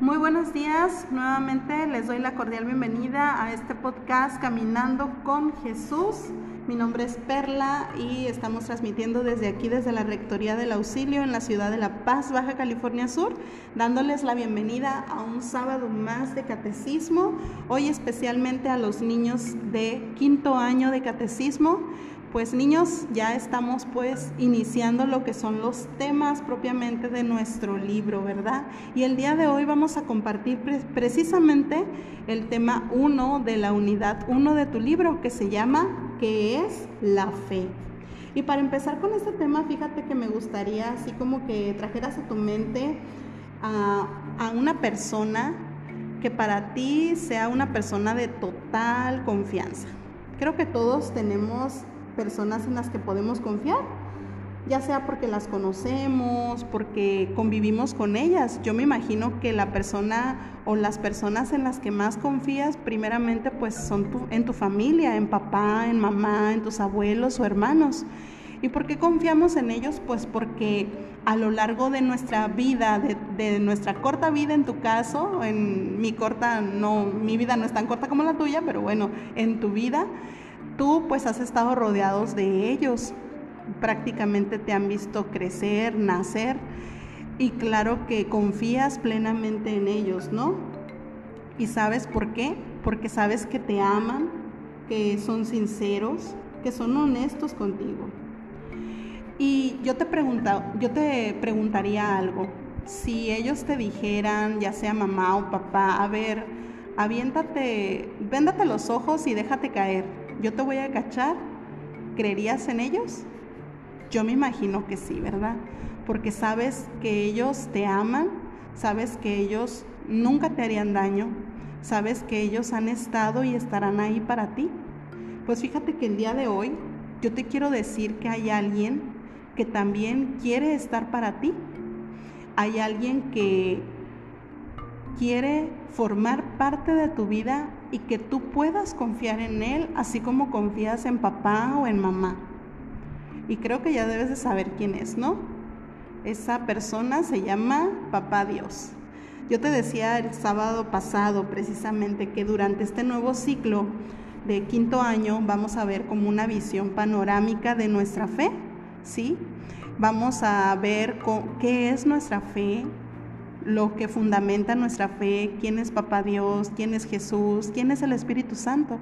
Muy buenos días, nuevamente les doy la cordial bienvenida a este podcast Caminando con Jesús. Mi nombre es Perla y estamos transmitiendo desde aquí, desde la Rectoría del Auxilio en la ciudad de La Paz, Baja California Sur, dándoles la bienvenida a un sábado más de catecismo, hoy especialmente a los niños de quinto año de catecismo. Pues niños, ya estamos pues iniciando lo que son los temas propiamente de nuestro libro, ¿verdad? Y el día de hoy vamos a compartir precisamente el tema 1 de la unidad 1 de tu libro que se llama ¿Qué es la fe? Y para empezar con este tema, fíjate que me gustaría así como que trajeras a tu mente a, a una persona que para ti sea una persona de total confianza. Creo que todos tenemos personas en las que podemos confiar, ya sea porque las conocemos, porque convivimos con ellas. Yo me imagino que la persona o las personas en las que más confías primeramente pues son en tu familia, en papá, en mamá, en tus abuelos o hermanos. ¿Y por qué confiamos en ellos? Pues porque a lo largo de nuestra vida, de, de, nuestra corta vida en tu caso, en mi corta, no, mi vida no es tan corta como la tuya, pero bueno, en tu vida, tú pues has estado rodeados de ellos, prácticamente te han visto crecer, nacer y claro que confías plenamente en ellos, ¿no? ¿Y sabes por qué? Porque sabes que te aman, que son sinceros, que son honestos contigo. Y yo te pregunta, yo te preguntaría algo. Si ellos te dijeran, ya sea mamá o papá, a ver, aviéntate, véndate los ojos y déjate caer yo te voy a cachar, ¿creerías en ellos? Yo me imagino que sí, ¿verdad? Porque sabes que ellos te aman, sabes que ellos nunca te harían daño, sabes que ellos han estado y estarán ahí para ti. Pues fíjate que el día de hoy yo te quiero decir que hay alguien que también quiere estar para ti. Hay alguien que quiere formar parte de tu vida y que tú puedas confiar en Él, así como confías en papá o en mamá. Y creo que ya debes de saber quién es, ¿no? Esa persona se llama Papá Dios. Yo te decía el sábado pasado precisamente que durante este nuevo ciclo de quinto año vamos a ver como una visión panorámica de nuestra fe, ¿sí? Vamos a ver qué es nuestra fe, lo que fundamenta nuestra fe, quién es Papá Dios, quién es Jesús, quién es el Espíritu Santo.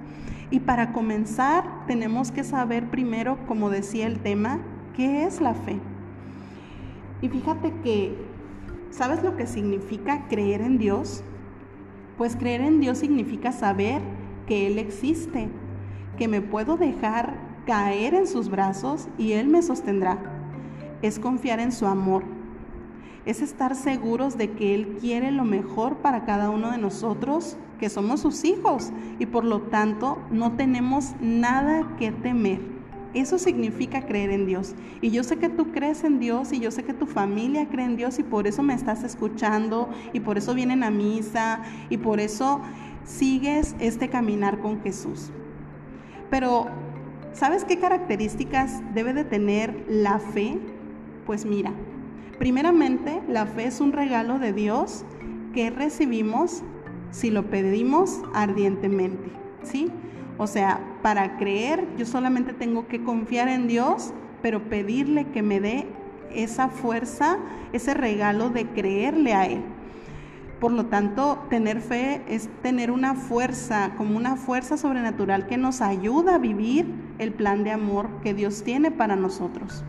Y para comenzar tenemos que saber primero, como decía el tema, qué es la fe. Y fíjate que, ¿sabes lo que significa creer en Dios? Pues creer en Dios significa saber que Él existe, que me puedo dejar caer en sus brazos y Él me sostendrá. Es confiar en su amor es estar seguros de que Él quiere lo mejor para cada uno de nosotros, que somos sus hijos, y por lo tanto no tenemos nada que temer. Eso significa creer en Dios. Y yo sé que tú crees en Dios y yo sé que tu familia cree en Dios y por eso me estás escuchando y por eso vienen a misa y por eso sigues este caminar con Jesús. Pero, ¿sabes qué características debe de tener la fe? Pues mira, Primeramente, la fe es un regalo de Dios que recibimos si lo pedimos ardientemente, ¿sí? O sea, para creer yo solamente tengo que confiar en Dios, pero pedirle que me dé esa fuerza, ese regalo de creerle a Él. Por lo tanto, tener fe es tener una fuerza, como una fuerza sobrenatural que nos ayuda a vivir el plan de amor que Dios tiene para nosotros.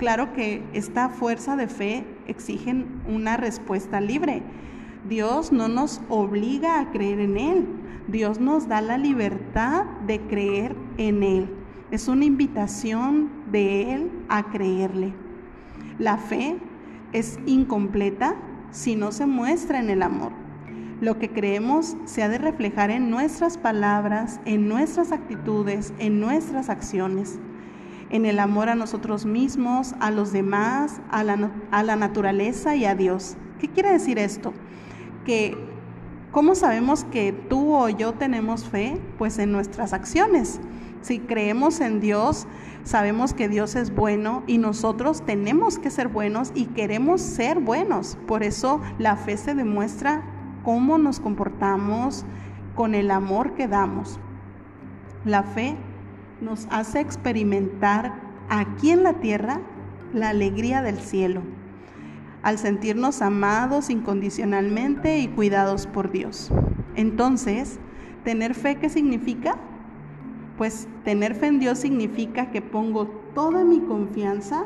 Claro que esta fuerza de fe exige una respuesta libre. Dios no nos obliga a creer en Él. Dios nos da la libertad de creer en Él. Es una invitación de Él a creerle. La fe es incompleta si no se muestra en el amor. Lo que creemos se ha de reflejar en nuestras palabras, en nuestras actitudes, en nuestras acciones en el amor a nosotros mismos, a los demás, a la, a la naturaleza y a Dios. ¿Qué quiere decir esto? Que ¿cómo sabemos que tú o yo tenemos fe? Pues en nuestras acciones. Si creemos en Dios, sabemos que Dios es bueno y nosotros tenemos que ser buenos y queremos ser buenos. Por eso la fe se demuestra cómo nos comportamos con el amor que damos. La fe nos hace experimentar aquí en la tierra la alegría del cielo, al sentirnos amados incondicionalmente y cuidados por Dios. Entonces, ¿tener fe qué significa? Pues tener fe en Dios significa que pongo toda mi confianza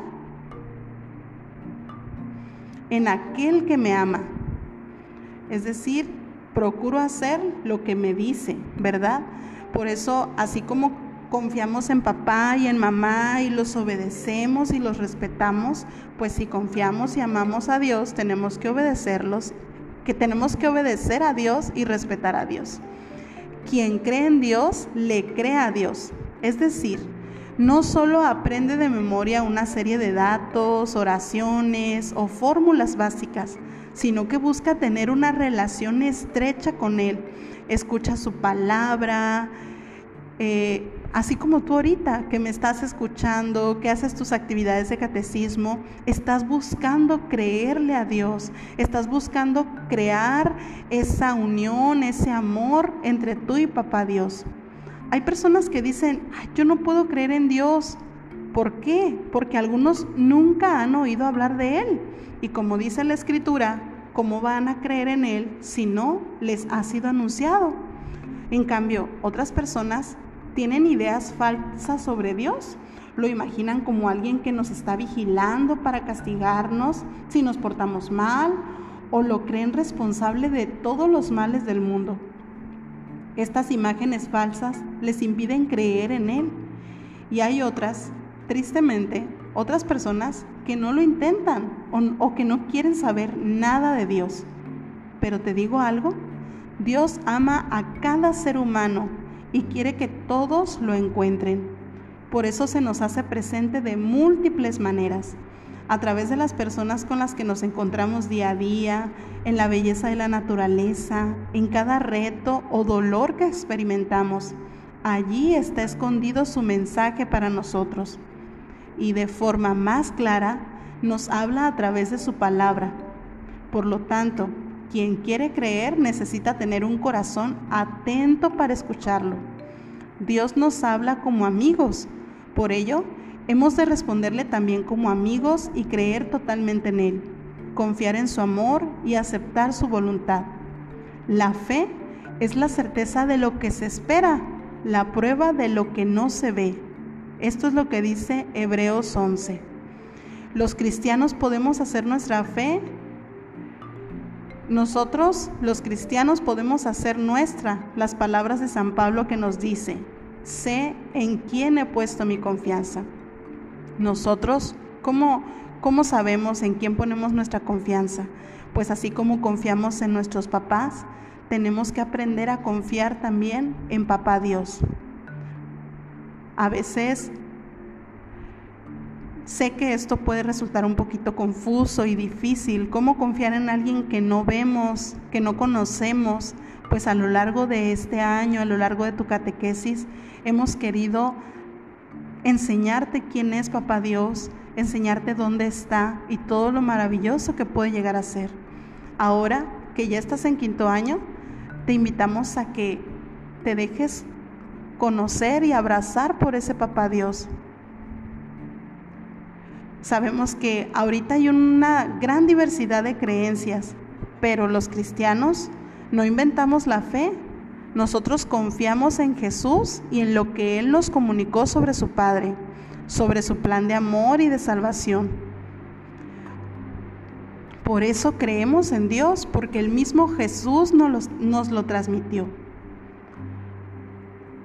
en aquel que me ama. Es decir, procuro hacer lo que me dice, ¿verdad? Por eso, así como confiamos en papá y en mamá y los obedecemos y los respetamos, pues si confiamos y amamos a Dios, tenemos que obedecerlos, que tenemos que obedecer a Dios y respetar a Dios. Quien cree en Dios, le cree a Dios. Es decir, no solo aprende de memoria una serie de datos, oraciones o fórmulas básicas, sino que busca tener una relación estrecha con Él. Escucha su palabra, eh, así como tú ahorita que me estás escuchando, que haces tus actividades de catecismo, estás buscando creerle a Dios, estás buscando crear esa unión, ese amor entre tú y papá Dios. Hay personas que dicen, yo no puedo creer en Dios. ¿Por qué? Porque algunos nunca han oído hablar de Él. Y como dice la Escritura, ¿cómo van a creer en Él si no les ha sido anunciado? En cambio, otras personas tienen ideas falsas sobre Dios. Lo imaginan como alguien que nos está vigilando para castigarnos si nos portamos mal o lo creen responsable de todos los males del mundo. Estas imágenes falsas les impiden creer en Él. Y hay otras, tristemente, otras personas que no lo intentan o, o, que no quieren saber nada de Dios. Pero te digo algo, Dios ama a cada ser humano y quiere que todos lo encuentren. Por eso se nos hace presente de múltiples maneras, a través de las personas con las que nos encontramos día a día, en la belleza de la naturaleza, en cada reto o dolor que experimentamos. Allí está escondido su mensaje para nosotros y de forma más clara nos habla a través de su palabra. Por lo tanto, quien quiere creer necesita tener un corazón atento para escucharlo. Dios nos habla como amigos, por ello hemos de responderle también como amigos y creer totalmente en Él, confiar en su amor y aceptar su voluntad. La fe es la certeza de lo que se espera, la prueba de lo que no se ve. Esto es lo que dice Hebreos 11. Los cristianos podemos hacer nuestra fe nosotros, los cristianos, podemos hacer nuestra las palabras de San Pablo que nos dice, sé en quién he puesto mi confianza. Nosotros, ¿cómo, cómo sabemos en quién ponemos nuestra confianza? Pues así como confiamos en nuestros papás, tenemos que aprender a confiar también en Papá Dios. A veces Sé que esto puede resultar un poquito confuso y difícil. ¿Cómo confiar en alguien que no vemos, que no conocemos? Pues a lo largo de este año, a lo largo de tu catequesis, hemos querido enseñarte quién es Papá Dios, enseñarte dónde está y todo lo maravilloso que puede llegar a ser. Ahora que ya estás en quinto año, te invitamos a que te dejes conocer y abrazar por ese Papá Dios, Sabemos que ahorita hay una gran diversidad de creencias, pero los cristianos no inventamos la fe. Nosotros confiamos en Jesús y en lo que Él nos comunicó sobre su Padre, sobre su plan de amor y de salvación. Por eso creemos en Dios, porque el mismo Jesús nos, nos lo transmitió.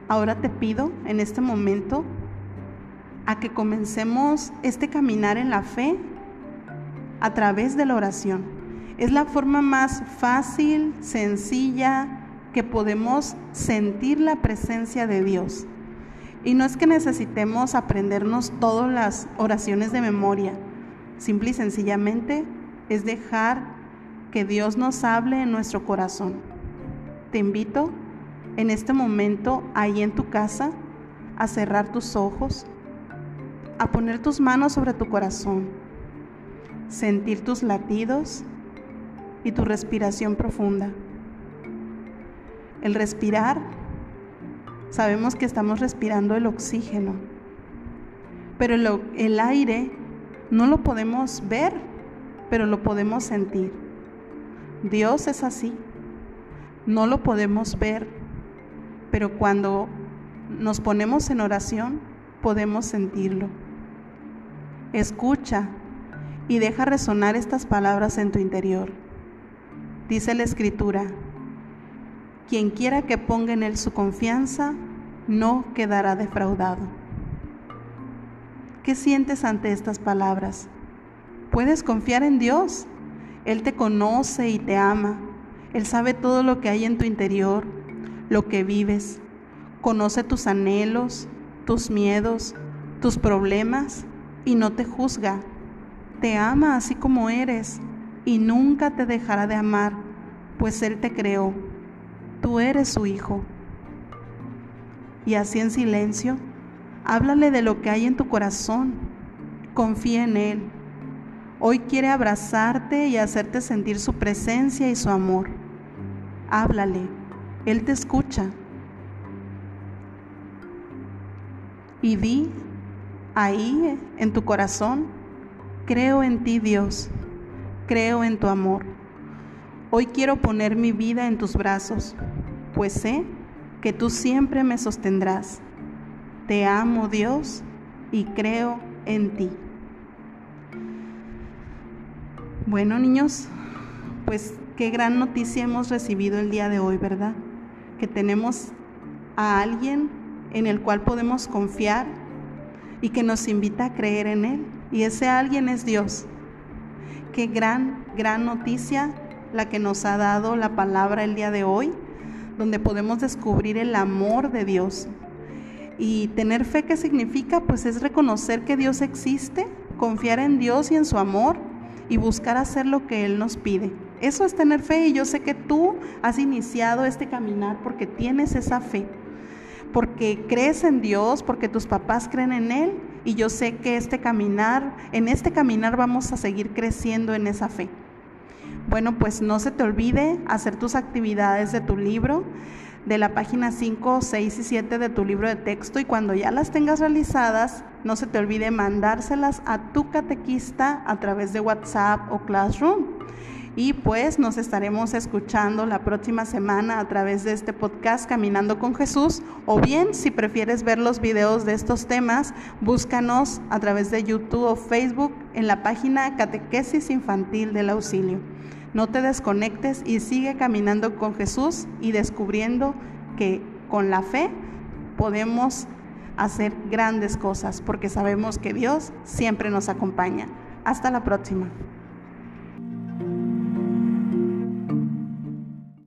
Ahora te pido en este momento a que comencemos este caminar en la fe a través de la oración. Es la forma más fácil, sencilla, que podemos sentir la presencia de Dios. Y no es que necesitemos aprendernos todas las oraciones de memoria, simple y sencillamente es dejar que Dios nos hable en nuestro corazón. Te invito en este momento, ahí en tu casa, a cerrar tus ojos a poner tus manos sobre tu corazón, sentir tus latidos y tu respiración profunda. El respirar, sabemos que estamos respirando el oxígeno, pero el, aire no lo podemos ver, pero lo podemos sentir. Dios es así, no lo podemos ver, pero cuando nos ponemos en oración podemos sentirlo. Escucha y deja resonar estas palabras en tu interior. Dice la escritura, quien quiera que ponga en él su confianza, no quedará defraudado. ¿Qué sientes ante estas palabras? Puedes confiar en Dios. Él te conoce y te ama. Él sabe todo lo que hay en tu interior, lo que vives. Conoce tus anhelos, tus miedos, tus problemas y no te juzga. Te ama así como eres y nunca te dejará de amar, pues Él te creó. Tú eres su hijo. Y así en silencio, háblale de lo que hay en tu corazón. Confía en Él. Hoy quiere abrazarte y hacerte sentir su presencia y su amor. Háblale. Él te escucha. Y di ahí en tu corazón, creo en ti Dios creo en tu amor. Hoy quiero poner mi vida en tus brazos, pues sé que tú siempre me sostendrás. Te amo Dios y creo en ti. Bueno niños, pues qué gran noticia hemos recibido el día de hoy, ¿verdad? Que tenemos a alguien en el cual podemos confiar y que nos invita a creer en Él. Y ese alguien es Dios. Qué gran, gran noticia la que nos ha dado la palabra el día de hoy, donde podemos descubrir el amor de Dios. Y tener fe, ¿qué significa? Pues es reconocer que Dios existe, confiar en Dios y en su amor y buscar hacer lo que Él nos pide. Eso es tener fe y yo sé que tú has iniciado este caminar porque tienes esa fe, porque crees en Dios, porque tus papás creen en Él y yo sé que este caminar, en este caminar vamos a seguir creciendo en esa fe. Bueno, pues no se te olvide hacer tus actividades de tu libro, de la página 5, 6 y 7 de tu libro de texto y cuando ya las tengas realizadas, no se te olvide mandárselas a tu catequista a través de WhatsApp o Classroom y pues nos estaremos escuchando la próxima semana a través de este podcast Caminando con Jesús o bien si prefieres ver los videos de estos temas, búscanos a través de YouTube o Facebook en la página Catequesis Infantil del Auxilio. No te desconectes y sigue caminando con Jesús y descubriendo que con la fe podemos hacer grandes cosas porque sabemos que Dios siempre nos acompaña. Hasta la próxima.